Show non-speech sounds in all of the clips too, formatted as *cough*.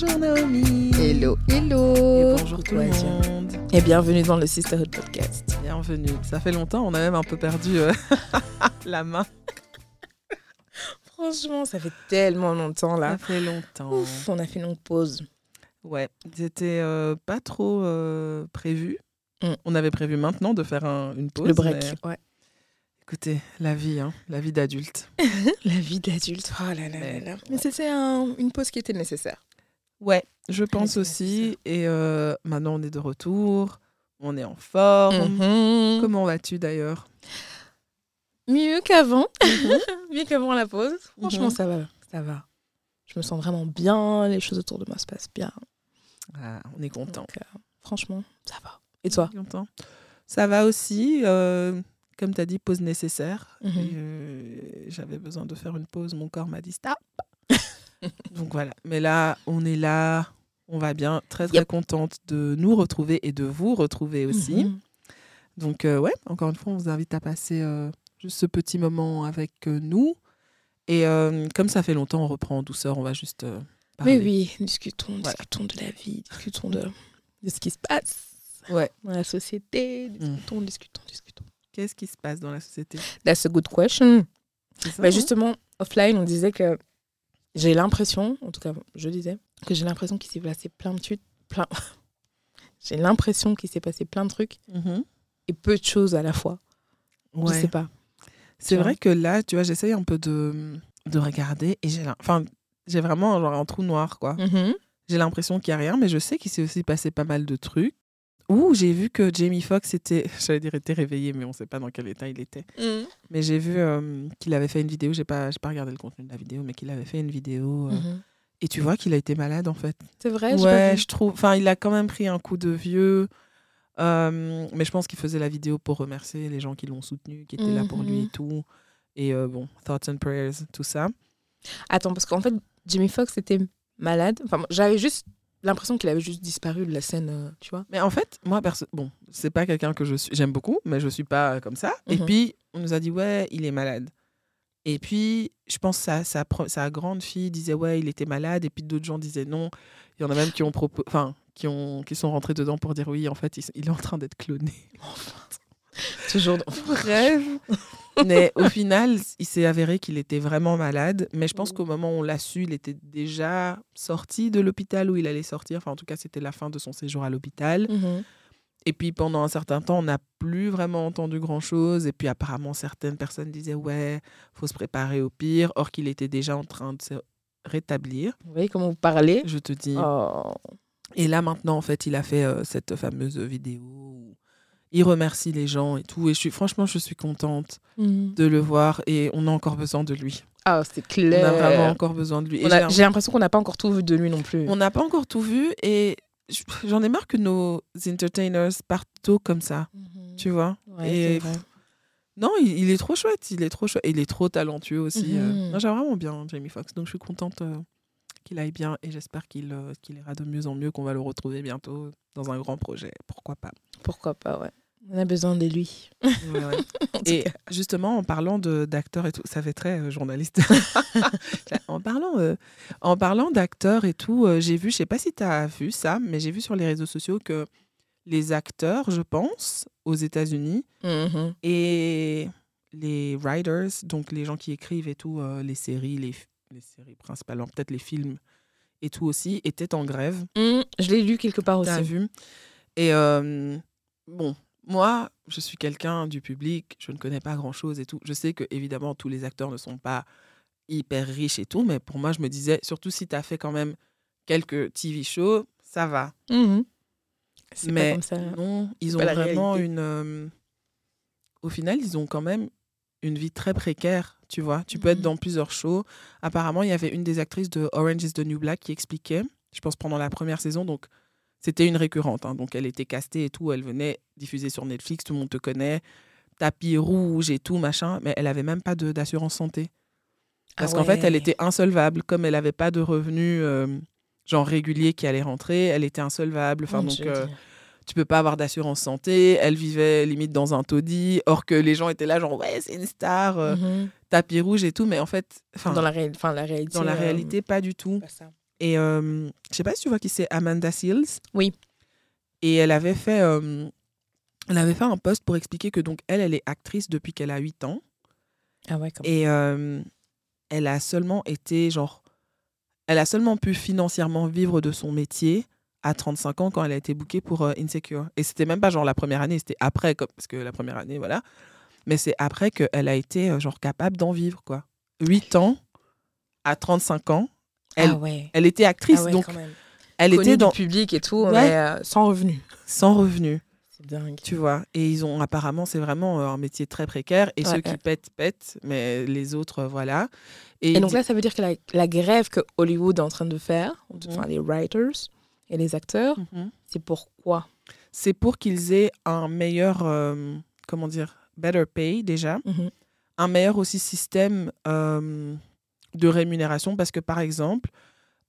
Bonjour Naomi. Hello, hello. Et bonjour tout le Ouais, monde. Et bienvenue dans le Sisterhood Podcast. Bienvenue. Ça fait longtemps, on a même un peu perdu euh, *laughs* la main. Franchement, ça fait tellement longtemps Ça là. fait longtemps. Ouf, on a fait une longue pause. Ouais, c'était euh, pas trop euh, prévu. Mm. On avait prévu maintenant de faire un- une pause. le break. mais Ouais. écoutez, la vie, hein, la vie d'adulte. *laughs* La vie d'adulte. Oh là là là Mais- là. Mais c'était un- une pause qui était nécessaire. Ouais, je pense aussi. Et euh, maintenant, on est de retour. On est en forme. Mhm. Comment vas-tu d'ailleurs? Mieux qu'avant. *laughs* Mieux qu'avant la pause. Franchement, Mhm. ça va. Ça va. Je me sens vraiment bien. Les choses autour de moi se passent bien. Ah, On est content. Donc, euh, franchement, ça va. Et toi? Content. Ça va aussi. euh, comme tu as dit, pause nécessaire. J'avais besoin de faire une pause. Mon corps m'a dit stop. Donc voilà. Mais là, on est là. On va bien. Très, très Yep. contente de nous retrouver et de vous retrouver aussi. Mhm. Donc, euh, ouais, encore une fois, on vous invite à passer euh, juste ce petit moment avec euh, nous. Et euh, comme ça fait longtemps, on reprend en douceur. On va juste parler. Mais oui, discutons, discutons de la vie, discutons de, de ce qui se passe Ouais. dans la société, discutons, discutons, discutons. Qu'est-ce qui se passe dans la société? That's a good question. Ça, Bah, hein justement, offline, on disait que j'ai l'impression, en tout cas, je disais, que j'ai l'impression qu'il s'est passé plein de trucs, plein... *laughs* j'ai l'impression qu'il s'est passé plein de trucs Mhm. et peu de choses à la fois. Je Ouais. sais pas. C'est vrai que là, tu vois, j'essaye un peu de, de regarder et j'ai enfin, j'ai vraiment genre un trou noir, quoi. Mhm. J'ai l'impression qu'il n'y a rien, mais je sais qu'il s'est aussi passé pas mal de trucs. Ouh, j'ai vu que Jamie Foxx était, *laughs* j'allais dire était réveillé, mais on ne sait pas dans quel état il était. Mais j'ai vu euh, qu'il avait fait une vidéo, j'ai pas, j'ai pas regardé le contenu de la vidéo, mais qu'il avait fait une vidéo. euh, Mhm. Et tu vois qu'il a été malade, en fait. C'est vrai, ouais, je trouve. Enfin, il a quand même pris un coup de vieux. Euh, mais je pense qu'il faisait la vidéo pour remercier les gens qui l'ont soutenu, qui étaient là pour lui et Mhm. tout. Et bon, thoughts and prayers, tout ça. Attends, parce qu'en fait, Jimmy Fox était malade. Enfin, j'avais juste l'impression qu'il avait juste disparu de la scène, euh, tu vois. Mais en fait, moi, perso bon, c'est pas quelqu'un que je suis, j'aime beaucoup, mais je suis pas euh, comme ça. Et Mhm. puis, on nous a dit, ouais, il est malade. Et puis, je pense que sa, sa, pro- sa grande fille disait, ouais, il était malade. Et puis, d'autres gens disaient non. Il y en a même qui ont enfin, qui, ont, qui sont rentrés dedans pour dire, oui, en fait, il, il est en train d'être cloné. *laughs* *laughs* Toujours. dans- Bref. *laughs* Mais au final, il s'est avéré qu'il était vraiment malade. Mais je pense qu'au moment où on l'a su, il était déjà sorti de l'hôpital où il allait sortir. Enfin, en tout cas, c'était la fin de son séjour à l'hôpital. Mhm. Et puis pendant un certain temps, on n'a plus vraiment entendu grand-chose. Et puis apparemment, certaines personnes disaient ouais, faut se préparer au pire, or qu'il était déjà en train de se rétablir. Vous voyez comment vous parlez? Je te dis. Oh. Et là maintenant, en fait, il a fait euh, cette fameuse vidéo il remercie les gens et tout. Et je suis franchement, je suis contente Mhm. de le voir. Et on a encore besoin de lui. Ah, c'est On clair. a vraiment encore besoin de lui. On a- J'ai l'impression qu'on n'a pas encore tout vu de lui non plus. on n'a pas encore tout vu. Et j'en ai marre que nos entertainers partent tôt comme ça. Mhm. Tu vois Ouais, et vrai. Non, il, il est trop chouette, il est trop chouette. Et il est trop talentueux aussi. euh. Non, J'aime vraiment bien Jamie Foxx, donc je suis contente euh, qu'il aille bien et j'espère qu'il euh, qu'il ira de mieux en mieux, qu'on va le retrouver bientôt dans un grand projet. Pourquoi pas? Pourquoi pas, ouais. On a besoin de lui. Ouais, ouais. *laughs* Et cas. justement, en parlant d'acteurs et tout, ça fait très euh, journaliste. *laughs* *laughs* en parlant, euh, en parlant d'acteurs et tout, euh, j'ai vu, je sais pas si tu as vu ça, mais j'ai vu sur les réseaux sociaux que les acteurs, je pense, aux États-Unis, Mhm. Et les writers, donc les gens qui écrivent et tout, les séries, les, les séries principalement, peut-être les films et tout aussi, étaient en grève. Mhm. Je l'ai lu quelque part aussi. T'as vu? Et euh, bon, moi, je suis quelqu'un du public, je ne connais pas grand-chose et tout. Je sais que évidemment tous les acteurs ne sont pas hyper riches et tout, mais pour moi, je me disais, surtout si tu as fait quand même quelques TV shows, ça va. C'est pas Mais comme ça. non, ils ont vraiment réalité. une. euh, Au final, ils ont quand même une vie très précaire, tu vois. Tu peux être Mhm. dans plusieurs shows. Apparemment, il y avait une des actrices de Orange is the New Black qui expliquait, je pense pendant la première saison, donc c'était une récurrente. hein, donc elle était castée et tout, elle venait diffuser sur Netflix, tout le monde te connaît, tapis rouge et tout, machin, mais elle avait même pas de- d'assurance santé. Parce Ah qu'en fait, elle était insolvable. Comme elle n'avait pas de revenus euh, genre réguliers qui allaient rentrer, elle était insolvable. Enfin, donc, euh. Tu peux pas avoir d'assurance santé. Elle vivait limite dans un taudis, or que les gens étaient là, genre, ouais, c'est une star, euh, Mhm. tapis rouge et tout. Mais en fait, Dans la, ré- la réalité. dans la euh, réalité, pas du tout. pas ça. Et euh, je sais pas si tu vois qui c'est Amanda Seals. Oui. Et elle avait fait, euh, elle avait fait un post pour expliquer que donc elle, elle est actrice depuis qu'elle a 8 ans. Ah ouais, comme Et euh, elle a seulement été, genre, elle a seulement pu financièrement vivre de son métier à 35 ans quand elle a été bookée pour euh, Insecure. Et c'était même pas genre la première année, c'était après, comme, parce que la première année, voilà. Mais c'est après qu'elle a été, euh, genre, capable d'en vivre, quoi. 8 ans à 35 ans. Elle, ah ouais. elle était actrice, Ah ouais, donc elle Connue était dans, du public et tout, Ouais. mais euh, sans revenu. sans revenu. C'est dingue. Tu vois, et ils ont apparemment, c'est vraiment un métier très précaire. Et ceux qui pètent, pètent, mais les autres, voilà. Et, Et donc là, ça veut dire que la, la grève que Hollywood est en train de faire, Mhm. enfin les writers et les acteurs, Mhm. c'est pourquoi? C'est pour qu'ils aient un meilleur, euh, comment dire, better pay déjà, un meilleur aussi système euh, de rémunération. Parce que par exemple,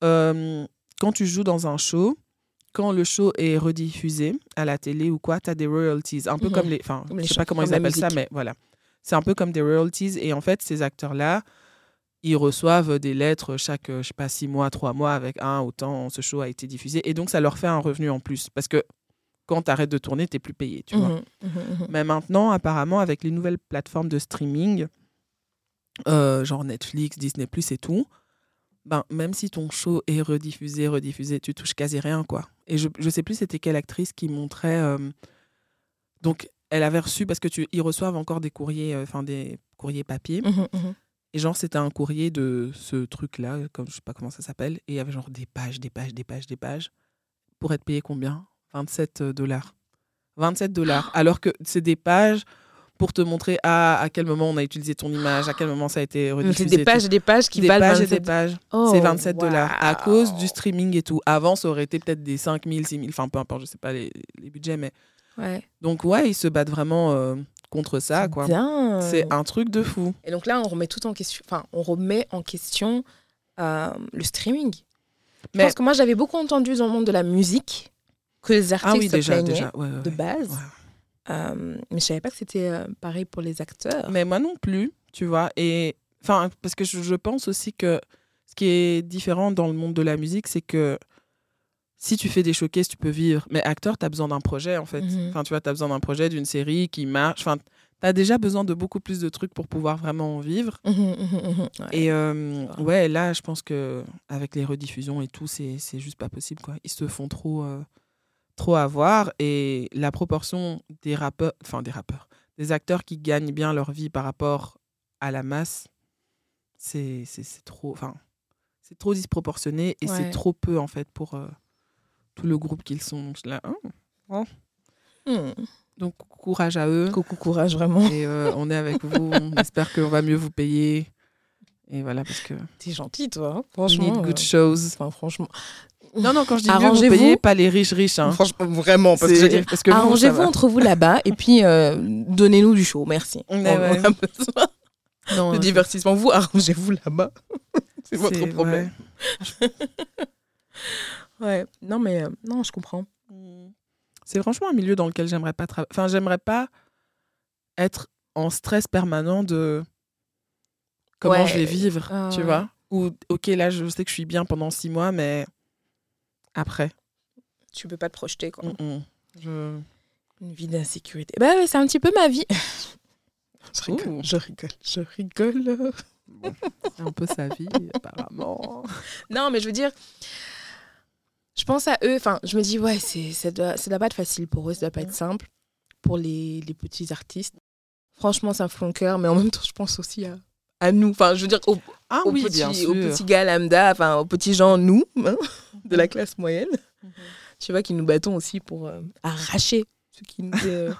euh, quand tu joues dans un show, quand le show est rediffusé à la télé ou quoi, tu as des royalties. Un peu Mhm. comme les. Enfin, je les sais pas comment comme ils appellent ça, mais voilà. C'est un peu comme des royalties. Et en fait, ces acteurs-là, ils reçoivent des lettres chaque, euh, je sais pas, six mois, trois mois avec un, autant ce show a été diffusé. Et donc, ça leur fait un revenu en plus. Parce que quand tu arrêtes de tourner, tu plus payé, tu vois. Mhm, mhm, mhm. Mais maintenant, apparemment, avec les nouvelles plateformes de streaming, euh, genre Netflix, Disney et tout, ben, même si ton show est rediffusé, rediffusé, tu touches quasi rien, quoi. Et je, je sais plus c'était quelle actrice qui montrait. euh, donc, elle avait reçu, parce que tu, ils reçoivent encore des courriers, euh, enfin des courriers papier. Et genre, c'était un courrier de ce truc-là, comme je sais pas comment ça s'appelle. Et il y avait genre des pages, des pages, des pages, des pages. Pour être payé combien? 27 dollars. 27 dollars. *gasps* Alors que c'est des pages pour te montrer à, à quel moment on a utilisé ton image, à quel *gasps* moment ça a été Donc, rediffusé. C'est des pages et des pages qui des valent pages et 27 des pages. Oh, c'est 27 dollars. À cause du streaming et tout. Avant, ça aurait été peut-être des 5 000, 6 000, enfin peu importe, je sais pas les, les budgets. mais Ouais. Donc, ouais, ils se battent vraiment euh, contre ça, quoi. C'est un truc de fou. Et donc là, on remet tout en question. Enfin, on remet en question euh, le streaming. Je Mais- pense que moi, j'avais beaucoup entendu dans le monde de la musique que les artistes Ah oui, se déjà, plaignaient déjà. ouais, ouais, de base. Ouais. Euh, mais je savais pas que c'était euh, pareil pour les acteurs. Mais moi non plus, tu vois. Et enfin, parce que je, je pense aussi que ce qui est différent dans le monde de la musique, c'est que si tu fais des showcases, tu peux vivre. Mais acteur, tu as besoin d'un projet, en fait. Mhm. Enfin, tu vois, tu as besoin d'un projet, d'une série qui marche. Enfin, tu as déjà besoin de beaucoup plus de trucs pour pouvoir vraiment en vivre. Mhm, mhm. Ouais. Et euh, ouais, là, je pense que avec les rediffusions et tout, c'est juste pas possible, quoi. Ils se font trop, euh, trop avoir. Et la proportion des rappeurs, enfin des rappeurs, des acteurs qui gagnent bien leur vie par rapport à la masse, c'est trop, enfin, c'est trop disproportionné et Ouais. c'est trop peu, en fait, pour euh, tout le groupe qu'ils sont. Donc, là, hein. Hmm. Donc, courage à eux. Coucou, courage, vraiment. Et euh, on est avec vous. *laughs* On espère qu'on va mieux vous payer. Et voilà, parce que. T'es gentil, toi. hein. We Franchement. need good euh, shows. Enfin, franchement. Non, non, quand je dis mieux vous Arrangez-vous. payer, pas les riches riches. Hein. Franchement, vraiment. Parce que, dire, parce que arrangez-vous entre vous là-bas et puis euh, donnez-nous du show. Merci. On, ouais. on a besoin Non, de euh, divertissement. Vous, arrangez-vous là-bas. *laughs* C'est votre problème. Ouais. *laughs* Non, mais euh, non, je comprends. ouais. C'est franchement un milieu dans lequel j'aimerais pas travailler. Enfin, j'aimerais pas être en stress permanent de comment Ouais. je vais vivre, Ah, tu ouais. vois? Ou, ok, là, je sais que je suis bien pendant six mois, mais après. Tu peux pas te projeter, quoi. mm, mm. Je... Une vie d'insécurité. Bah ouais, c'est un petit peu ma vie. *laughs* je rigole, Ouh. je rigole, je rigole. C'est un peu sa vie, apparemment. *laughs* Non, mais je veux dire, je pense à eux. Enfin, je me dis, ouais, c'est, ça, doit, ça doit pas être facile pour eux, ça doit pas être simple pour les, les petits artistes. Franchement, ça me fout le cœur, mais en même temps, je pense aussi à, à nous. Enfin, je veux dire, aux, Ah aux oui, petits, aux petits gars lambda, enfin, aux petits gens, nous, hein, de la classe moyenne. Mhm. Tu vois, qui nous battons aussi pour euh, arracher ce qui nous est, euh,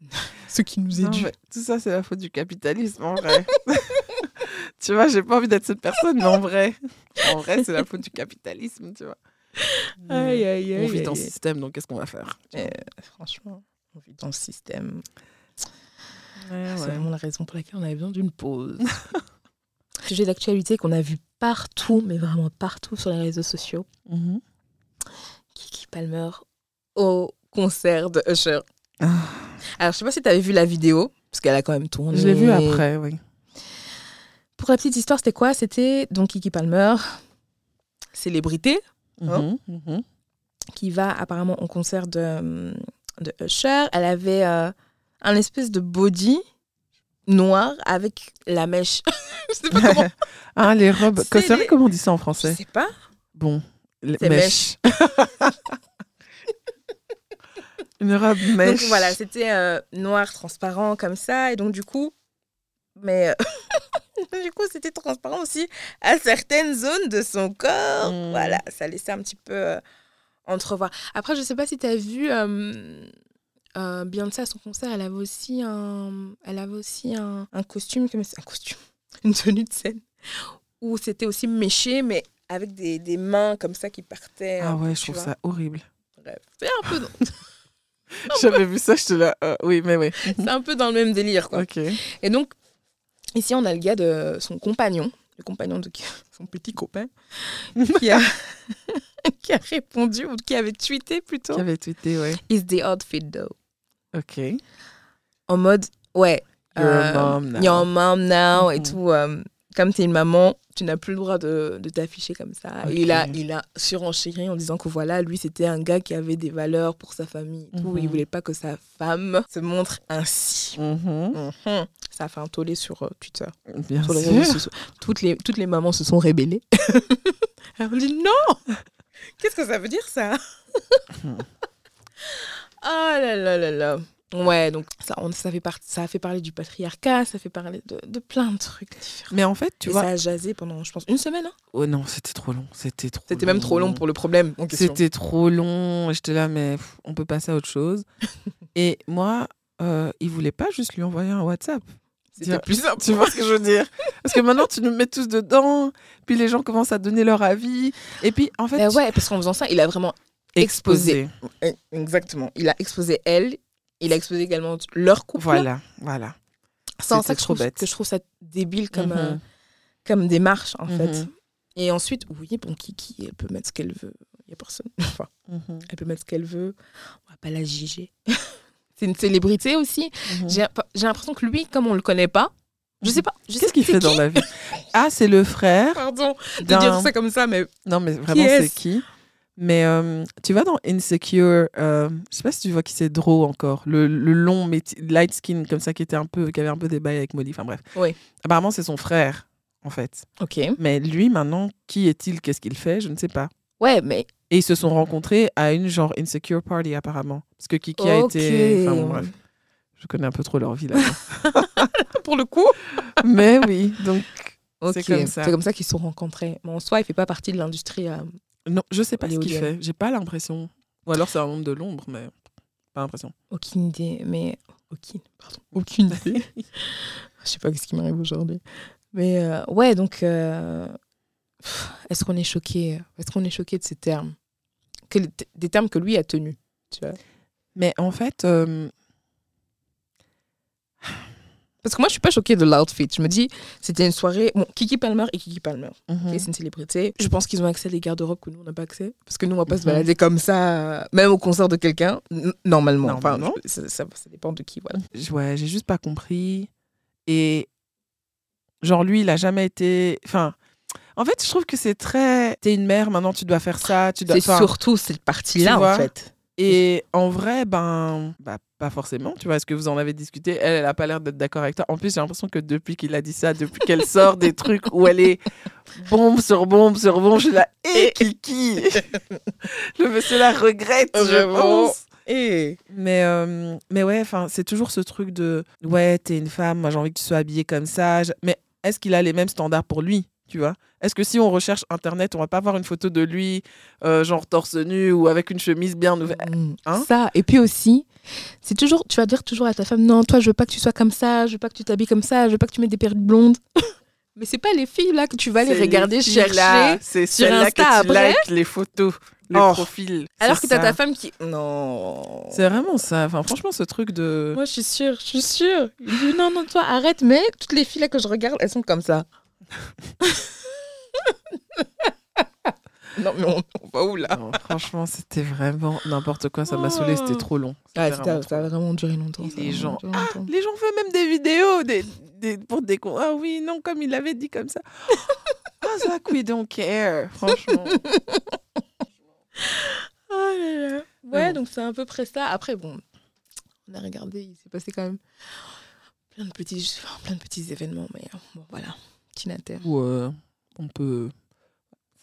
*laughs* ce qui nous est Non, dû. tout ça, c'est la faute du capitalisme, en vrai. *laughs* tu vois, j'ai pas envie d'être cette personne, mais en vrai, en vrai, c'est la faute du capitalisme, tu vois. *laughs* Aïe, aïe, aïe. On vit dans aïe. système, donc qu'est-ce qu'on va faire. Euh, franchement, on vit dans le système. Ouais, C'est ouais. vraiment la raison pour laquelle on avait besoin d'une pause. *laughs* Sujet d'actualité qu'on a vu partout, mais vraiment partout sur les réseaux sociaux. Mhm. Kiki Palmer au concert de Usher. Ah. Alors, je sais pas si tu avais vu la vidéo, parce qu'elle a quand même tourné. Je l'ai vu après, oui. Pour la petite histoire, c'était quoi? C'était donc Kiki Palmer. célébrité Hein? Mhm, mhm. qui va apparemment au concert de, de Usher. Elle avait euh, un espèce de body noir avec la mèche. *laughs* Je sais pas comment. *laughs* ah, les robes. C'est vrai les- comment on dit ça en Je français sais pas. Bon, les C'est mèches. *laughs* Une robe mèche. Donc voilà, c'était euh, noir transparent comme ça. Et donc du coup, mais euh, *laughs* du coup, c'était transparent aussi à certaines zones de son corps. Mm. Voilà, ça laissait un petit peu euh, entrevoir. Après, je sais pas si tu as vu euh, euh, Beyoncé à son concert, elle avait aussi un, elle avait aussi un, un costume, comme un costume, *laughs* une tenue de scène où c'était aussi méché, mais avec des, des mains comme ça qui partaient. Ah peu, ouais, je trouve ça horrible. Bref, c'est un peu, *laughs* J'avais vu ça, je te là. oui, mais oui. c'est un peu dans le même délire, quoi. Et donc, ici, on a le gars de son compagnon, le compagnon de *laughs* son petit copain, *laughs* qui a, *laughs* qui a répondu, ou qui avait tweeté plutôt. Qui avait tweeté, ouais. Is the outfit though? Ok. En mode, ouais. You're euh, a mom now. You're a mom now et Mhm. tout. euh, comme tu es une maman, tu n'as plus le droit de, de t'afficher comme ça. Et il a, il a surenchéri en disant que voilà, lui, c'était un gars qui avait des valeurs pour sa famille et tout. Mhm. Il voulait pas que sa femme se montre ainsi. Mhm. Mhm. Ça a fait un tollé sur euh, Twitter. Bien sur sûr. Toutes les, toutes les mamans se sont rébellées. *laughs* Elles ont dit non Qu'est-ce que ça veut dire ça? Hmm. Oh là là là là. Ouais, donc ça, on, ça, fait ça a fait parler du patriarcat, ça fait parler de, de plein de trucs différents. Mais en fait, tu Et vois. ça a jasé pendant, je pense, une semaine. hein. Oh non, c'était trop long. C'était trop. C'était même trop long pour le problème. C'était trop long. J'étais là, mais pff, on peut passer à autre chose. *laughs* Et moi, euh, il voulait pas juste lui envoyer un WhatsApp. C'était plus simple. *laughs* Tu vois ce que je veux dire? Parce que maintenant, tu nous mets tous dedans, puis les gens commencent à donner leur avis. Et puis, en fait, Mais ouais, parce qu'en faisant ça, il a vraiment exposé. Exactement. Il a exposé elle, il a exposé également leur couple. Voilà, voilà. C'est en ça que je, trop trouve, bête. que je trouve ça débile comme, Mhm. euh, comme démarche, en fait. Mhm. Et ensuite, oui, bon, Kiki, elle peut mettre ce qu'elle veut. Il n'y a personne. *laughs* Enfin, Mhm. elle peut mettre ce qu'elle veut. On va pas la juger. *laughs* c'est une célébrité aussi. J'ai j'ai l'impression que lui, comme on le connaît pas, je sais pas. je sais Qu'est-ce qu'il fait dans la vie? Ah, c'est le frère *laughs* Pardon de dire ça comme ça, mais Non, mais vraiment, c'est qui? Mais euh, tu vois dans Insecure, euh, je sais pas si tu vois qui c'est Dro encore, le, le long light skin comme ça qui était un peu, qui avait un peu des bails avec Molly. Enfin bref. Oui. Apparemment, c'est son frère en fait. ok. Mais lui, maintenant, qui est-il? Qu'est-ce qu'il fait? Je ne sais pas. Ouais, mais Et ils se sont rencontrés à une genre Insecure Party apparemment. Parce que Kiki a Ok. été. Enfin bon, bref. Je connais un peu trop leur vie là. *laughs* pour le coup, Mais oui, donc. C'est comme ça. C'est comme ça qu'ils se sont rencontrés. Mais en soi, il fait pas partie de l'industrie. euh, Non, je sais pas ce qu'il fait. J'ai pas l'impression. Ou alors c'est un homme de l'ombre, mais pas l'impression. Aucune idée, mais aucune, pardon, aucune idée. *laughs* Je sais pas ce qui m'arrive aujourd'hui. Mais euh, ouais, donc euh, est-ce qu'on est choqué Est-ce qu'on est choqué de ces termes? Que Des termes que lui a tenus. Tu vois? Mais en fait, euh, Parce que moi, je suis pas choquée de l'outfit. Je me dis, c'était une soirée. Bon, Kiki Palmer et Kiki Palmer. mhm. C'est une célébrité. Je pense qu'ils ont accès à des garde-robes que nous, on n'a pas accès. Parce que nous, on va pas se Mhm. balader comme ça, même au concert de quelqu'un, normalement. Enfin, je- ça, ça- ça dépend de qui, voilà. Ouais, j'ai juste pas compris. Et genre lui, il a jamais été. Enfin, en fait, je trouve que c'est très. T'es une mère, maintenant tu dois faire ça, tu dois. C'est surtout cette partie-là, en fait. Et en vrai, ben, bah, pas forcément. Tu vois, est-ce que vous en avez discuté? Elle, elle a pas l'air d'être d'accord avec toi. En plus, j'ai l'impression que depuis qu'il a dit ça, depuis qu'elle sort des trucs où elle est bombe sur bombe sur bombe, je suis là. Et Kiki Le monsieur là regrette, je pense. Et Mais, euh, mais ouais, enfin, c'est toujours ce truc de ouais, t'es une femme, moi j'ai envie que tu sois habillée comme ça. Je- Mais est-ce qu'il a les mêmes standards pour lui Tu vois? Est-ce que si on recherche internet, on va pas voir une photo de lui, euh, genre torse nu ou avec une chemise bien ouverte Hein? Ça. Et puis aussi, c'est toujours, tu vas dire toujours à ta femme, non, toi, je veux pas que tu sois comme ça, je veux pas que tu t'habilles comme ça, je veux pas que tu mettes des perruques blondes. *laughs* Mais c'est pas les filles là que tu vas les regarder là, chercher. C'est sur Insta que tu après. likes les photos, le Oh. profil. Alors que t'as ta femme qui. Non. C'est vraiment ça. Enfin, franchement, ce truc de. Moi, je suis sûre, je suis sûre. Il dit non, non, toi, arrête, mais toutes les filles là que je regarde, elles sont comme ça. *laughs* *laughs* non, mais on, on va où là Non, franchement, c'était vraiment n'importe quoi. Ça m'a saoulé. C'était trop long. Ah, ça, ça a vraiment duré longtemps. Ça les gens- duré longtemps. Les gens font même des vidéos des, des- pour des con- Ah oui, non, comme il l'avait dit comme ça. *laughs* Ah, Zach, we don't care, franchement. *laughs* Oh là là. Ouais, bon. donc c'est à peu près ça. Après, bon, on a regardé, il s'est passé quand même plein de petits, plein de petits événements, mais bon, voilà, petit inter. Ou euh, on peut.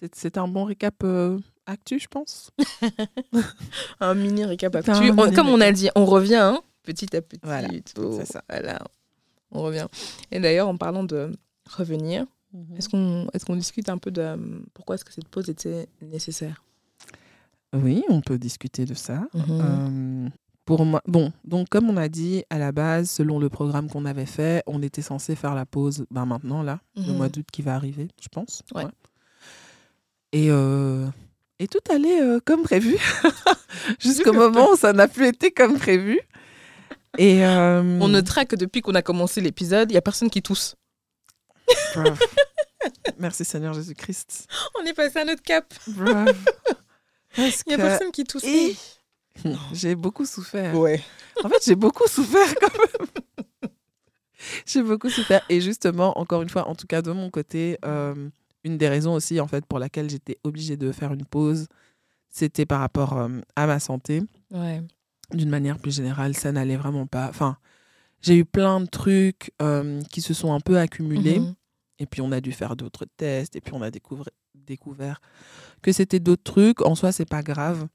C'est- C'est un bon récap euh, actu, je pense. *laughs* Un mini récap actu. On- comme on a dit, on revient hein, petit à petit. Voilà, c'est ça. Voilà, on revient. Et d'ailleurs, en parlant de revenir, est-ce qu'on est qu'on discute un peu de euh, pourquoi est-ce que cette pause était nécessaire? Oui, on peut discuter de ça. Mhm. Euh, pour moi, bon, donc comme on a dit à la base, selon le programme qu'on avait fait, on était censé faire la pause ben maintenant, là, le Mhm. mois d'août qui va arriver, je pense. Ouais. Et, euh, et tout allait euh, comme prévu, *laughs* jusqu'au moment où ça n'a plus été comme prévu. Et euh, On notera que depuis qu'on a commencé l'épisode, il n'y a personne qui tousse. *laughs* Merci Seigneur Jésus-Christ. On est passé à notre cap. Il n'y a que- personne qui tousse. Et- *laughs* J'ai beaucoup souffert. Ouais. En fait, j'ai beaucoup souffert quand même. j'ai beaucoup souffert. Et justement, encore une fois, en tout cas de mon côté, euh, une des raisons aussi en fait pour laquelle j'étais obligée de faire une pause, c'était par rapport euh, à ma santé. Ouais. D'une manière plus générale, ça n'allait vraiment pas. Enfin, j'ai eu plein de trucs euh, qui se sont un peu accumulés. Mhm. Et puis on a dû faire d'autres tests. Et puis on a découvert, découvert que c'était d'autres trucs. En soi, c'est pas grave.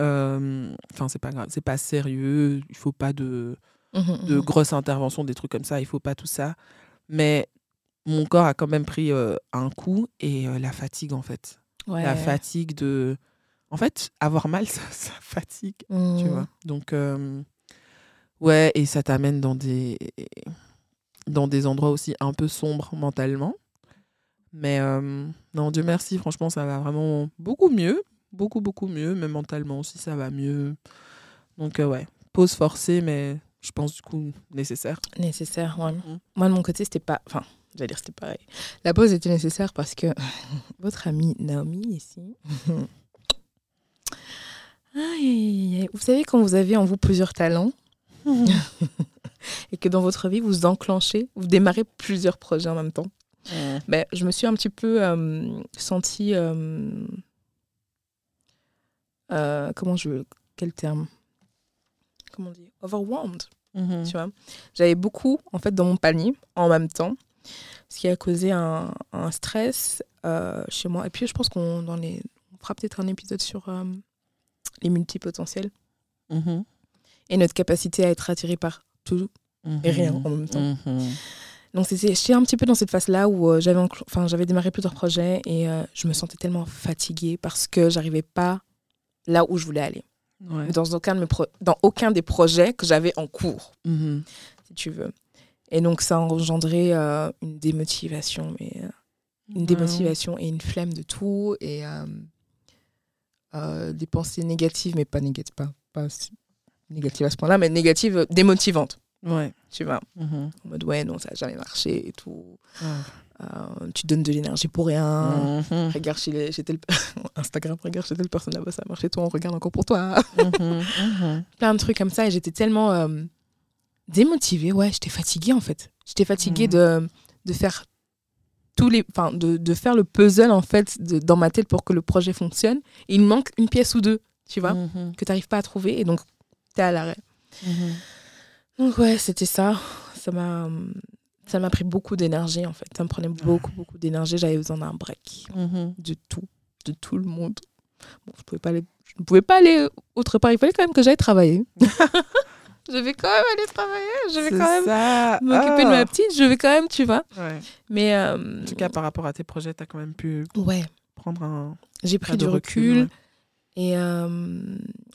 Euh, Enfin, c'est pas grave. C'est pas sérieux. Il faut pas de Mhm, de mhm. grosses interventions, des trucs comme ça. Il faut pas tout ça. Mais mon corps a quand même pris euh, un coup et euh, la fatigue, en fait. Ouais. La fatigue de. En fait, avoir mal, *laughs* ça, ça fatigue, tu vois. Donc, euh, ouais, et ça t'amène dans des, dans des endroits aussi un peu sombres mentalement. Mais non, Dieu merci, franchement, ça va vraiment beaucoup mieux. Beaucoup, beaucoup mieux. Mais mentalement aussi, ça va mieux. Donc, euh, ouais, pause forcée, mais je pense du coup nécessaire. Nécessaire, ouais. Mhm. Moi, de mon côté, c'était pas. Enfin, j'allais dire c'était pareil. La pause était nécessaire parce que *laughs* votre amie Naomi, ici. *laughs* Aïe. Vous savez, quand vous avez en vous plusieurs talents *laughs* et que dans votre vie, vous enclenchez, vous démarrez plusieurs projets en même temps, ben, je me suis un petit peu euh, sentie. euh, euh, comment je. Quel terme? Comment on dit? Overwhelmed. Mhm. tu vois. J'avais beaucoup, en fait, dans mon panier en même temps, ce qui a causé un, un stress euh, chez moi. Et puis, je pense qu'on dans les, on fera peut-être un épisode sur euh, les multipotentiels Mhm. et notre capacité à être attiré par tout et rien en même temps. Mhm. Donc, c'était- j'étais un petit peu dans cette phase-là où euh, j'avais enfin, j'avais démarré plusieurs projets et je me sentais tellement fatiguée parce que j'arrivais pas là où je voulais aller. Ouais. Dans aucun, de mes pro- dans aucun des projets que j'avais en cours. Si tu veux. Et donc, ça a engendré euh, une démotivation, mais euh, une Ouais. démotivation et une flemme de tout, et euh, des pensées négatives, mais pas négatives, pas, négatives à ce point-là, mais négatives, démotivantes, Ouais. tu vois? Mhm. En mode, ouais, non, ça n'a jamais marché et tout. Ouais. Euh, tu donnes de l'énergie pour rien. Mhm. Regarde chez, les, chez telle... *laughs* Instagram, regarde chez telle personne là-bas, ça a marché, toi, on regarde encore pour toi. Plein de trucs comme ça et j'étais tellement euh, démotivée. Ouais j'étais fatiguée en fait. J'étais fatiguée Mhm. de, de faire tous les enfin de, de faire le puzzle en fait de- dans ma tête pour que le projet fonctionne. Et il manque une pièce ou deux tu vois Mhm. que tu n'arrives pas à trouver et donc tu es à l'arrêt. Mhm. donc ouais c'était ça. Ça m'a ça m'a pris beaucoup d'énergie en fait. Ça me prenait beaucoup beaucoup d'énergie. J'avais besoin d'un break Mhm. de tout de tout le monde. Bon je pouvais pas aller je ne pouvais pas aller autre part. Il fallait quand même que j'aille travailler *laughs* je vais quand même aller travailler je vais quand même m'occuper de Ah. ma petite, je vais quand même, tu vois. Ouais. Mais euh, En tout cas, par rapport à tes projets, tu as quand même pu ouais, prendre un j'ai pris du recul, ouais. et euh,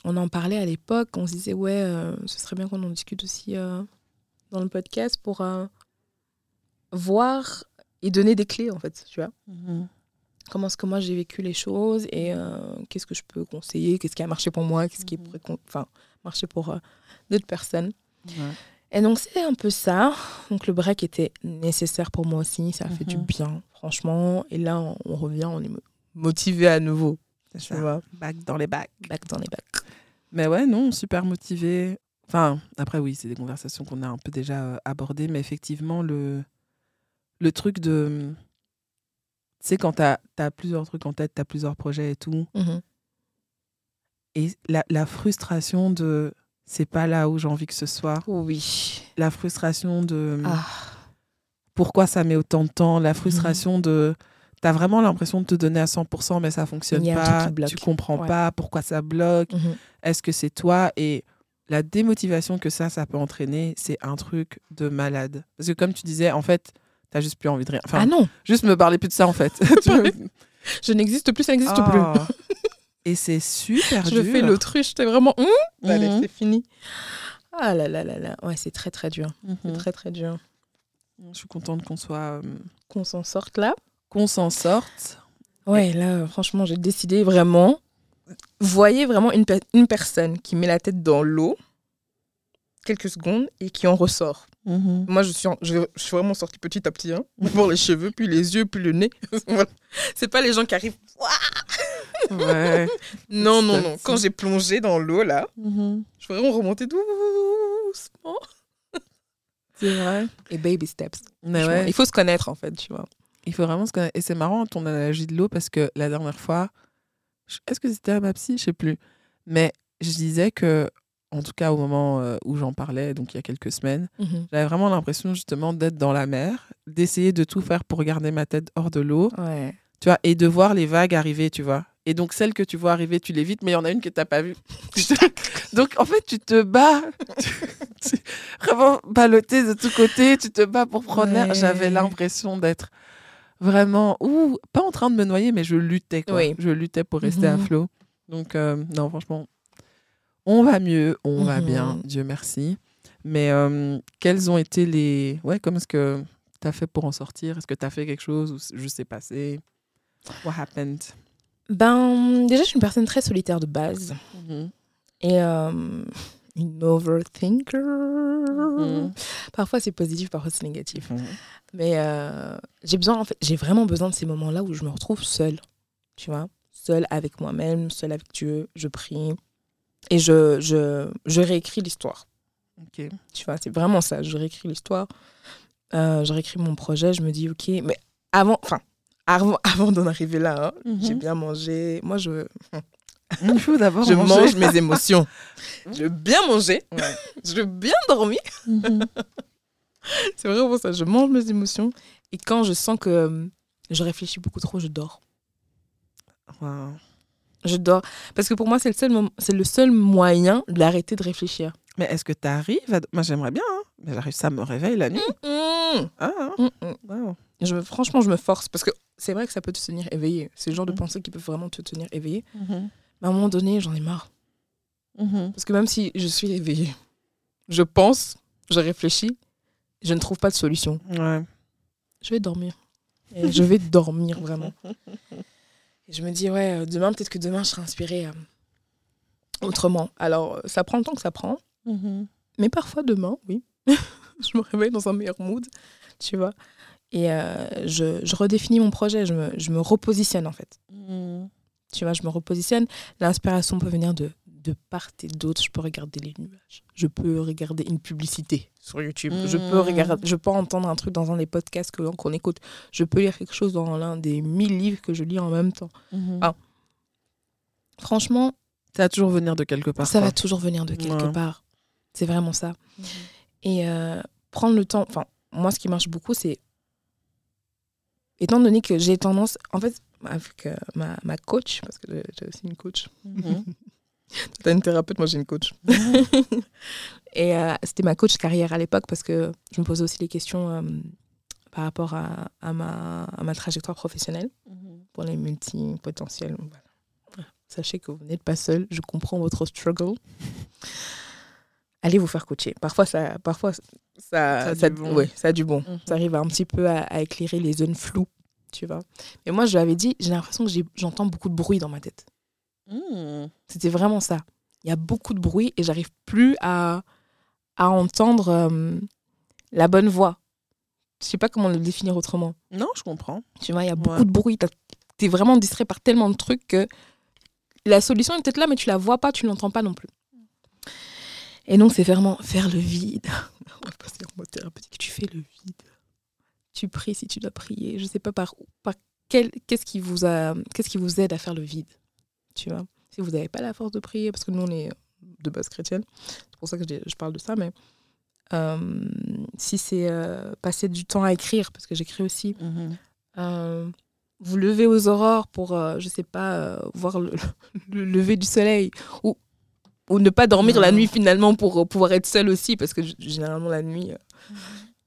on en parlait à l'époque. On se disait ouais, euh, ce serait bien qu'on en discute aussi dans le podcast pour voir et donner des clés en fait, tu vois. Mhm. Comment est-ce que moi j'ai vécu les choses et euh, qu'est-ce que je peux conseiller, qu'est-ce qui a marché pour moi, qu'est-ce qui Mhm. pourrait enfin marcher pour euh, d'autres personnes. Ouais. Et donc, c'est un peu ça. Donc, le break était nécessaire pour moi aussi. Ça a fait du Mhm. bien, franchement. Et là, on, on revient, on est mo- motivé à nouveau. Tu vois, Back dans les bacs. back dans les bacs. Mais ouais, non, super motivé. Enfin, après, oui, c'est des conversations qu'on a un peu déjà euh, abordées, mais effectivement, le, le truc de. Tu sais, quand tu as, plusieurs trucs en tête, tu as plusieurs projets et tout. Mhm. Et la, la frustration de c'est pas là où j'ai envie que ce soit. Oui. La frustration de Ah. pourquoi ça met autant de temps? Mhm. La frustration de. Tu as vraiment l'impression de te donner à 100%, mais ça fonctionne pas. Tu comprends Ouais. pas pourquoi ça bloque. Mhm. Est-ce que c'est toi? Et la démotivation que ça, ça peut entraîner, c'est un truc de malade. Parce que comme tu disais, en fait, t'as juste plus envie de rien. Enfin, ah non, juste me parler plus de ça, en fait. *laughs* Je n'existe plus, ça n'existe Ah. *laughs* Et c'est super. Je dur. fais l'autruche, j'étais vraiment. Mhm. Allez, c'est fini. Ah là là là là. Ouais, c'est très très dur. Mhm. C'est très très dur. Je suis contente qu'on soit... euh, Qu'on s'en sorte là. qu'on s'en sorte. Ouais, là, franchement, j'ai décidé vraiment. Voyez vraiment une, pe- une personne qui met la tête dans l'eau quelques secondes et qui en ressort. Mhm. Moi, je suis, en- je, je suis vraiment sortie petit à petit. Hein. *laughs* D'abord les cheveux, puis les yeux, puis le nez. *laughs* Voilà. C'est pas les gens qui arrivent. Ouais. *laughs* Non, non, non. Quand j'ai plongé dans l'eau, là, Mhm. je suis vraiment remontée doucement. C'est vrai. Et baby steps. Mais Franchement, ouais, Il faut se connaître, en fait, tu vois. il faut vraiment se connaître. Et c'est marrant ton analogie de l'eau parce que la dernière fois, est-ce que c'était à ma psy? Je sais plus. Mais je disais que, en tout cas au moment euh, où j'en parlais, donc il y a quelques semaines, j'avais vraiment l'impression justement d'être dans la mer, d'essayer de tout faire pour garder ma tête hors de l'eau, Ouais. tu vois, et de voir les vagues arriver, tu vois. Et donc celles que tu vois arriver, tu l'évites, mais il y en a une que tu n'as pas vue. *laughs* *laughs* donc en fait, tu te bats, tu, tu- vraiment ballotté de tous côtés, tu te bats pour prendre l'air. J'avais l'impression d'être vraiment, ou pas en train de me noyer, mais je luttais, quoi. Oui. Je luttais pour rester à Mhm. flot. Donc euh, non, franchement, on va mieux, on va Mhm. bien, Dieu merci. Mais euh, quels ont été les... Ouais, comment est-ce que tu as fait pour en sortir? Est-ce que tu as fait quelque chose ou juste c'est passé? What happened? Ben, déjà, je suis une personne très solitaire de base. Mhm. Et euh, une overthinker. Mhm. Parfois, c'est positif, parfois, c'est négatif. Mais euh, j'ai besoin, en fait, j'ai vraiment besoin de ces moments-là où je me retrouve seule. Tu vois? Seule avec moi-même, seule avec Dieu. Je prie. Et je, je, je réécris l'histoire. Tu vois, c'est vraiment ça. Je réécris l'histoire. Euh, je réécris mon projet. Je me dis, OK, mais avant, enfin, avant, *laughs* avant d'en arriver là, hein, Mhm. j'ai bien mangé. Moi, je, *laughs* Il faut d'abord je manger. mange mes émotions. *laughs* je veux bien manger. Je veux bien dormir. Mhm. C'est vraiment ça. Je mange mes émotions. Et quand je sens que euh, je réfléchis beaucoup trop, je dors. Wow. Je dors. Parce que pour moi, c'est le seul, c'est le seul moyen d'arrêter de réfléchir. Mais est-ce que tu arrives à... Moi, j'aimerais bien, hein, mais j'arrive, ça me réveille la nuit. Ah, hein. Wow. Je, me- franchement, je me force. Parce que c'est vrai que ça peut te tenir éveillé. C'est le genre de Mhm. pensée qui peut vraiment te tenir éveillé. Mhm. Mais à un moment donné, j'en ai marre. Mhm. Parce que même si je suis éveillée, je pense, je réfléchis, je ne trouve pas de solution. Ouais. Je vais dormir. Et je vais dormir vraiment. *laughs* Je me dis, ouais, euh, demain, peut-être que demain, je serai inspirée euh, autrement. Alors, euh, ça prend le temps que ça prend. Mhm. Mais parfois, demain, oui, *laughs* je me réveille dans un meilleur mood, tu vois. Et euh, je, je redéfinis mon projet, je me, je me repositionne en fait. Mhm. Tu vois, je me repositionne. L'inspiration peut venir de, de part et d'autre. Je peux regarder les nuages. Je peux regarder une publicité sur YouTube. Je, peux Mhm. regarder, je peux entendre un truc dans un des podcasts que- qu'on écoute. Je peux lire quelque chose dans l'un des mille livres que je lis en même temps. Mhm. Ah. Franchement, Ça va toujours venir de quelque part. ça va toujours venir de quelque Ouais. part. C'est vraiment ça. Mhm. Et euh, prendre le temps, enfin, moi, ce qui marche beaucoup, c'est. Étant donné que j'ai tendance. En fait, avec euh, ma, ma coach, parce que j'ai- j'ai aussi une coach. *laughs* T'as une thérapeute, moi j'ai une coach. *laughs* Et euh, c'était ma coach carrière à l'époque parce que je me posais aussi les questions euh, par rapport à, à, ma, à ma trajectoire professionnelle Mhm. pour les multipotentiels. Voilà. Sachez que vous n'êtes pas seul, je comprends votre struggle. *laughs* Allez vous faire coacher. Parfois, ça, parfois, ça, Ça a ça, du bon. ouais, ça a du bon. Mhm. Ça arrive un petit peu à, à éclairer les zones floues, tu vois. Mais moi, je lui avais dit, j'ai l'impression que j'entends beaucoup de bruit dans ma tête. Mhm. C'était vraiment ça. Il y a beaucoup de bruit et j'arrive plus à, à entendre euh, la bonne voix. Je sais pas comment le définir autrement. Non, je comprends. Tu vois, il y a Ouais. beaucoup de bruit. T'as- T'es vraiment distrait par tellement de trucs que la solution est peut-être là, mais tu la vois pas, tu l'entends pas non plus. Et donc, c'est vraiment faire le vide. *laughs* On va passer en mode thérapeutique. Tu fais le vide. Tu pries si tu dois prier. Je sais pas par, où- par quel- qu'est-ce qui, vous a- qu'est-ce qui vous aide à faire le vide? Tu vois Si vous n'avez pas la force de prier, parce que nous, on est de base chrétienne, c'est pour ça que je, parle de ça, mais euh, si c'est euh, passer du temps à écrire, parce que j'écris aussi, Mhm. euh, vous levez aux aurores pour, je sais pas, voir le, *laughs* le lever du soleil, ou, ou ne pas dormir la Mhm. nuit finalement pour pouvoir être seul aussi, parce que généralement la nuit, euh,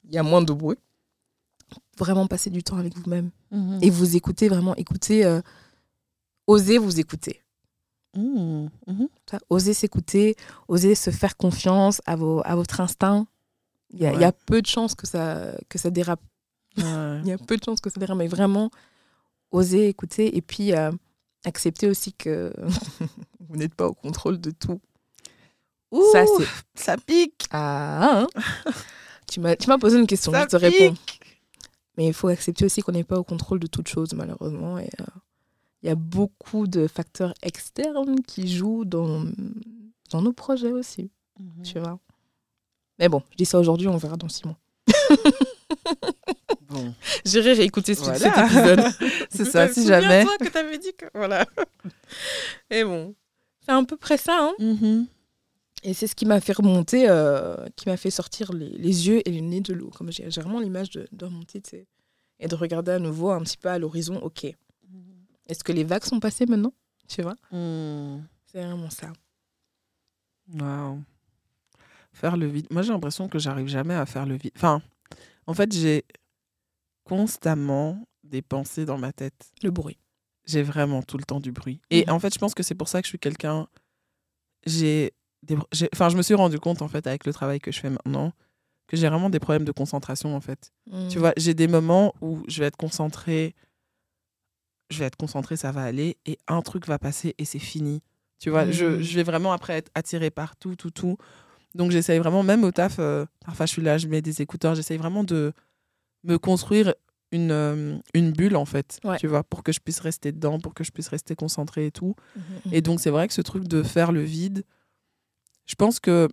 il y a moins de bruit. Vraiment passer du temps avec vous-même Mhm. et vous écouter, vraiment écouter, euh, oser vous écouter. Mhm. Ça, Oser s'écouter, oser se faire confiance à, vos, à votre instinct. Il y, a- y peu de chances que ça, que ça dérape. Ouais. *laughs* Il y a peu de chances que ça dérape, mais vraiment oser écouter et puis euh, accepter aussi que *laughs* vous n'êtes pas au contrôle de tout. Ça, Ouh, c'est. ça pique. Ah, hein *laughs* tu m'as posé une question, Ça je te réponds. pique. Mais il faut accepter aussi qu'on n'est pas au contrôle de toute chose, malheureusement. Et euh, il y a beaucoup de facteurs externes qui jouent dans, dans nos projets aussi, Mhm. tu vois. Mais bon, je dis ça aujourd'hui, on verra dans six mois. Bon. *laughs* J'irai réécouter ce- Voilà. cet épisode. *laughs* C'est ça, si jamais. Souviens-toi que t'avais dit que... Voilà. *laughs* Et bon, c'est à peu près ça. Hein. Mhm. Et c'est ce qui m'a fait remonter, euh, qui m'a fait sortir les, les yeux et le nez de l'eau. Comme j'ai vraiment l'image de, de remonter, et de regarder à nouveau un petit peu à l'horizon. Ok, est-ce que les vagues sont passées maintenant Tu vois? Mhm. C'est vraiment ça. Waouh. Faire le vide. Moi, j'ai l'impression que j'arrive jamais à faire le vide. Enfin, en fait, j'ai constamment des pensées dans ma tête. Le bruit. J'ai vraiment tout le temps du bruit. Et Mhm. en fait, je pense que c'est pour ça que je suis quelqu'un. J'ai. Des... j'ai- Enfin, je me suis rendu compte, en fait, avec le travail que je fais maintenant, que j'ai vraiment des problèmes de concentration, en fait. Tu Mm. vois, j'ai des moments où je vais être concentrée. Je vais être concentrée, ça va aller. Et un truc va passer et c'est fini. Tu vois, je, Mhm. je vais vraiment après être attirée par tout, tout, tout. Donc j'essaye vraiment, même au taf, euh, parfois je suis là, je mets des écouteurs, j'essaye vraiment de me construire une, euh, une bulle, en fait. Ouais. Tu vois, pour que je puisse rester dedans, pour que je puisse rester concentrée et tout. Mhm, Et donc, c'est vrai que ce truc de faire le vide, je pense que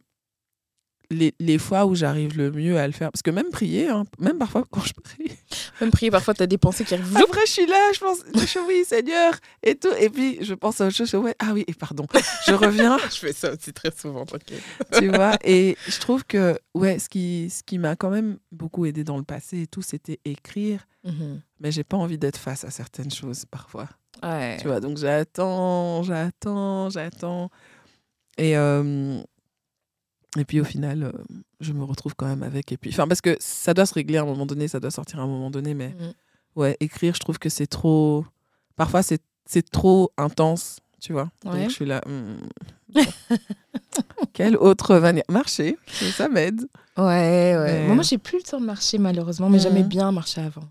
les, les fois où j'arrive le mieux à le faire, parce que même prier, hein, même parfois quand je prie, *laughs* Même prier, parfois, tu as des pensées qui arrivent. après je suis là, je pense, je oui, Seigneur, et tout. Et puis je pense à autre chose, je ouais, ah oui, et pardon. Je reviens, *laughs* Je fais ça aussi très souvent, t'inquiète. *laughs* tu vois. Et je trouve que, ouais, ce qui, ce qui m'a quand même beaucoup aidé dans le passé et tout, c'était écrire. Mhm. Mais j'ai pas envie d'être face à certaines choses parfois. Ouais. Tu vois, donc j'attends, j'attends, j'attends. Et, euh, et puis au final, euh, je me retrouve quand même avec. Et puis, enfin, parce que ça doit se régler à un moment donné, ça doit sortir à un moment donné. Mais Mhm. ouais, écrire, je trouve que c'est trop. Parfois, c'est c'est trop intense, tu vois. Ouais. Donc je suis là. hmm, bon. *laughs* Quelle autre manière? Marcher, ça m'aide. Ouais, ouais. Mais- Moi, j'ai plus le temps de marcher, malheureusement, mais j'aimais Mhm. bien marcher avant.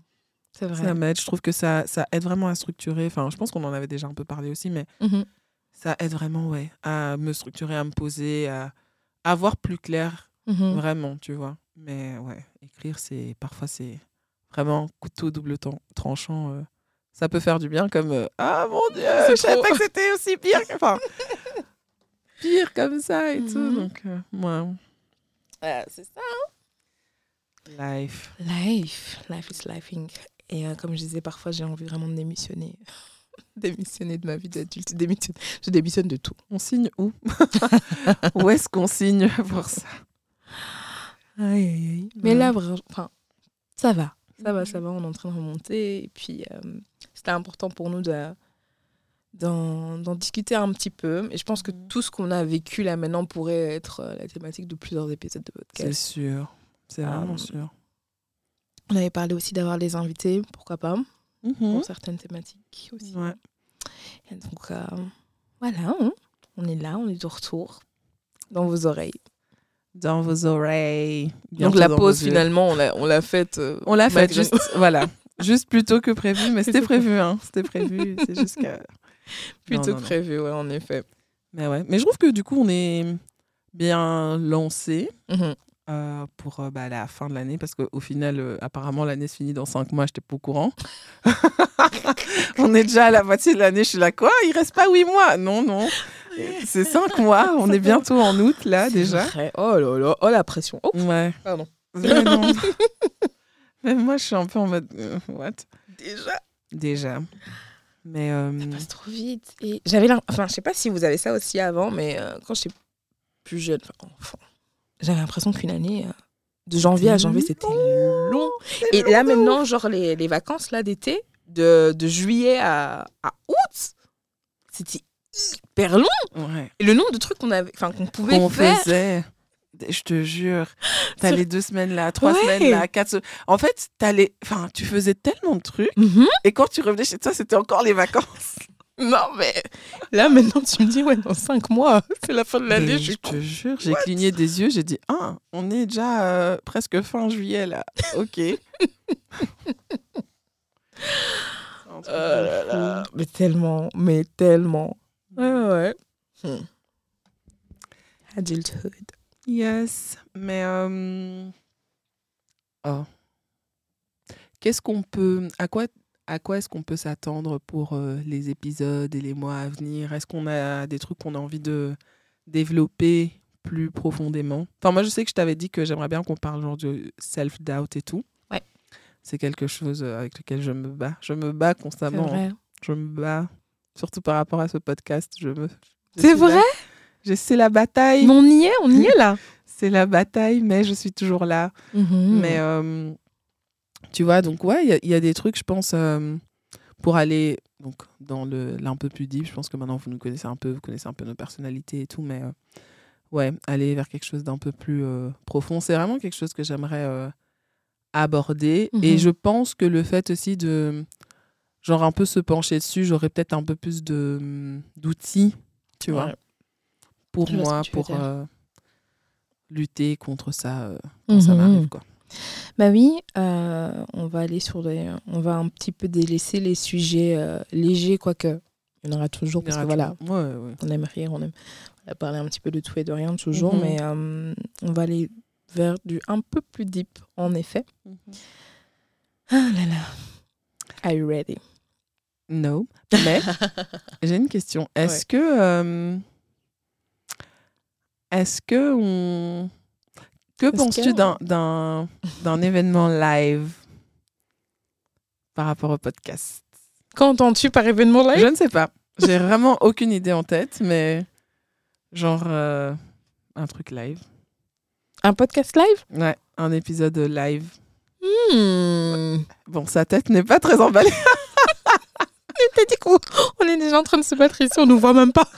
C'est vrai. Ça m'aide. Je trouve que ça, ça aide vraiment à structurer. Enfin, je pense qu'on en avait déjà un peu parlé aussi, mais Mhm. ça aide vraiment, ouais, à me structurer, à me poser, à, à voir plus clair, Mhm. vraiment, tu vois. Mais ouais, écrire, c'est parfois c'est vraiment couteau double tranchant. euh. Ça peut faire du bien, comme euh, ah mon dieu, *laughs* je savais pas que c'était aussi pire, que- enfin *laughs* pire comme ça et tout. Mhm. Donc, euh, ouais, Ah, c'est ça. life. Life. Life is lifing. Et euh, comme je disais, parfois, j'ai envie vraiment de démissionner. *laughs* démissionner de ma vie d'adulte. Démissionner. Je démissionne de tout. On signe où? *laughs* Où est-ce qu'on signe pour ça? Aïe, aïe, aïe. Mais là, enfin, ça va. Ça va, ça va. On est en train de remonter. Et puis, euh, c'était important pour nous de d'en discuter un petit peu. Et je pense que Mhm. tout ce qu'on a vécu là maintenant pourrait être euh, la thématique de plusieurs épisodes de C'est podcast. sûr. C'est vraiment Euh, sûr. On avait parlé aussi d'avoir des invités, pourquoi pas, Mhm. pour certaines thématiques aussi. Ouais. Et donc, euh, voilà, hein. on est là, on est de retour dans vos oreilles. Dans vos oreilles. donc, la pause, finalement, on l'a, on l'a faite. euh, On l'a fait malgré juste, voilà, *laughs* juste plus tôt que prévu, mais c'était prévu, hein. C'était prévu, c'est juste que. *laughs* Plutôt Non, non, non. prévu, ouais, en effet. Mais ouais, mais je trouve que du coup, on est bien lancé Mhm. Euh, pour euh, bah, la fin de l'année, parce qu'au final, euh, apparemment, l'année se finit dans cinq mois, j'étais pas au courant. *laughs* on est déjà à la moitié de l'année, je suis là, quoi Il reste pas huit mois? Non, non. C'est cinq mois, on est bientôt en août, là, déjà. vrai. Oh là là, oh la pression. Oh, Ouais. pardon. Mais *laughs* non. Même moi, je suis un peu en mode, what? Déjà. déjà. Mais Ça passe trop vite. Et j'avais enfin, je sais pas si vous avez ça aussi avant, mais quand j'étais plus jeune, enfin, enfant, j'avais l'impression qu'une année, euh, de janvier à janvier, c'était long. Et là maintenant, genre les, les vacances là d'été, de, de juillet à, à août, c'était hyper long. ouais. Et le nombre de trucs qu'on avait, enfin qu'on pouvait qu'on faire. faisait. Je te jure, *gasps* t'as Sur- les deux semaines là, trois Ouais. semaines là, quatre. se- En fait, t'as les, enfin, tu faisais tellement de trucs Mhm. et quand tu revenais chez toi, c'était encore les vacances. Non mais là maintenant tu me dis ouais dans cinq mois *laughs* c'est la fin de l'année. Je je te jure, j'ai cligné des yeux, j'ai dit ah, on est déjà euh, presque fin juillet là. Ok. *laughs* Oh là là, mais tellement, mais tellement. Ouais, ouais, ouais. Hmm. Adulthood. Yes, mais euh, oh. qu'est-ce qu'on peut, à quoi, à quoi est-ce qu'on peut s'attendre pour euh, les épisodes et les mois à venir? Est-ce qu'on a des trucs qu'on a envie de développer plus profondément? Enfin, moi, je sais que je t'avais dit que j'aimerais bien qu'on parle genre de self-doubt et tout. Ouais. C'est quelque chose euh, avec lequel je me bats. Je me bats C'est constamment. vrai. Je me bats, surtout par rapport à ce podcast. Je me. C'est vrai? Sais la bataille. Mais on y est, on y est là. *laughs* C'est la bataille, mais je suis toujours là. Mais euh, tu vois, donc ouais, il y y, a des trucs, je pense, euh, pour aller donc dans le l'un peu plus deep. Je pense que maintenant vous nous connaissez un peu, vous connaissez un peu nos personnalités et tout, mais euh, ouais, aller vers quelque chose d'un peu plus euh, profond, c'est vraiment quelque chose que j'aimerais aborder. Et Mhm. je pense que le fait aussi de genre un peu se pencher dessus, j'aurais peut-être un peu plus de hum, d'outils, tu vois, pour Je moi, pour lutter contre ça quand ça Mhm. m'arrive, quoi. Bah oui, euh, on va aller sur les, on va un petit peu délaisser les sujets euh, légers, quoique il y en aura toujours parce que voilà, Ouais, ouais. on aime rire, on aime on parler un petit peu de tout et de rien toujours, Mhm. mais euh, on va aller vers du un peu plus deep en effet. Ah là là. Are you ready? No. Mais *laughs* j'ai une question. Est-ce que est-ce que on que penses-tu que- d'un d'un d'un événement live par rapport au podcast? Qu'entends-tu par événement live? Je ne sais pas. J'ai vraiment aucune idée en tête, mais genre euh, un truc live. Un podcast live? Ouais, un épisode live. Hmm. Bon, sa tête n'est pas très emballée. *laughs* T'as dit qu'on on est déjà en train de se battre ici, on nous voit même pas.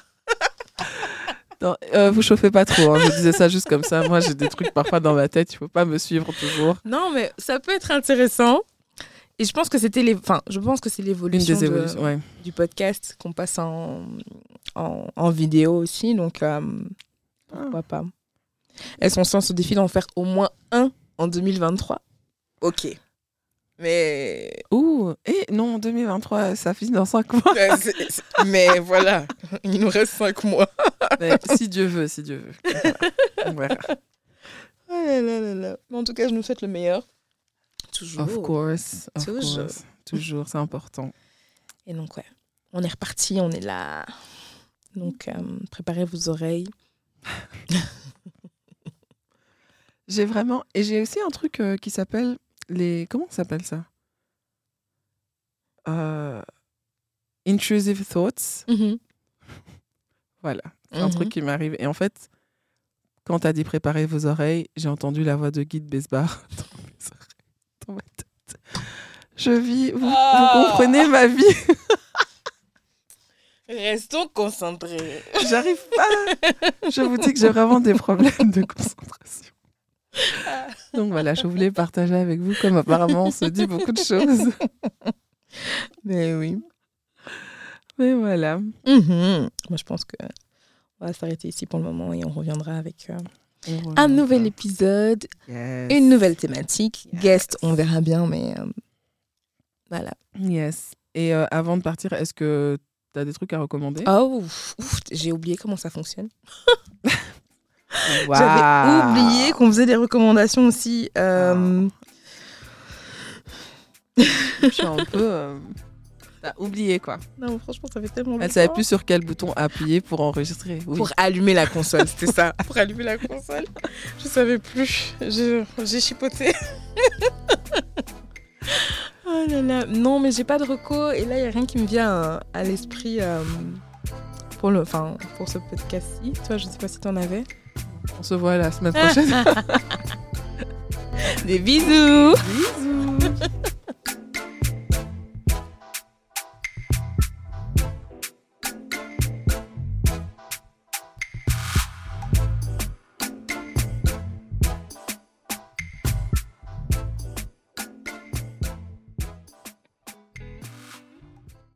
Non, euh, vous chauffez pas trop. hein. Je disais ça juste comme ça. Moi, j'ai des trucs parfois dans ma tête. Il faut pas me suivre toujours. Non, mais ça peut être intéressant. Et je pense que c'était les, enfin, je pense que c'est l'évolution de-. Ouais. du podcast qu'on passe en, en, en vidéo aussi, donc euh, pourquoi pas. Est-ce qu'on se lance au défi d'en faire au moins un en 2023 Ok. Mais Ouh, et non, 2023, ça finit dans 5 mois. Mais voilà, *laughs* il nous reste cinq mois. *laughs* Mais si Dieu veut, si Dieu veut. Voilà. *laughs* On verra. Ah là là là là. Mais En tout cas, je nous souhaite le meilleur. Toujours. Of course. Of Toujours. course. Toujours, c'est important. Et donc, ouais, on est reparti, on est là. Donc, euh, préparez vos oreilles. J'ai vraiment. Et j'ai aussi un truc euh, qui s'appelle les. Comment ça s'appelle ça? Euh, Intrusive thoughts. Voilà. C'est un truc qui m'arrive. Et en fait, quand t'as dit préparez vos oreilles, j'ai entendu la voix de Guy de Besbar *laughs* dans mes oreilles, dans ma tête. Je vis. Vous, vous comprenez ma vie *laughs* Restons concentrés. *laughs* J'arrive pas. Je vous dis que j'ai vraiment des problèmes de concentration. Donc voilà, je voulais partager avec vous comme apparemment on se dit beaucoup de choses. Mais oui. Mais voilà. Mhm. Moi, je pense que on va s'arrêter ici pour le moment et on reviendra avec euh, un nouvel épisode, Yes. une nouvelle thématique. Yes. Guest, on verra bien, mais euh, voilà. Yes. Et euh, avant de partir, est-ce que tu as des trucs à recommander? Oh, j'ai oublié comment ça fonctionne. *laughs* J'avais oublié qu'on faisait des recommandations aussi. euh, *laughs* Je suis un peu. T'as oublié quoi. Non, franchement, ça fait tellement Elle savait plus sur quel bouton appuyer pour enregistrer. Oui. Pour allumer la console, c'était ça. *laughs* Pour allumer la console. Je savais plus. J'ai chipoté. Ah *laughs* Oh là là. Non, mais j'ai pas de reco et là, il n'y a rien qui me vient euh, à l'esprit euh, pour, le, enfin, pour ce podcast-ci. Toi, je sais pas si t'en avais. On se voit la semaine prochaine. *laughs* Des bisous Bisous.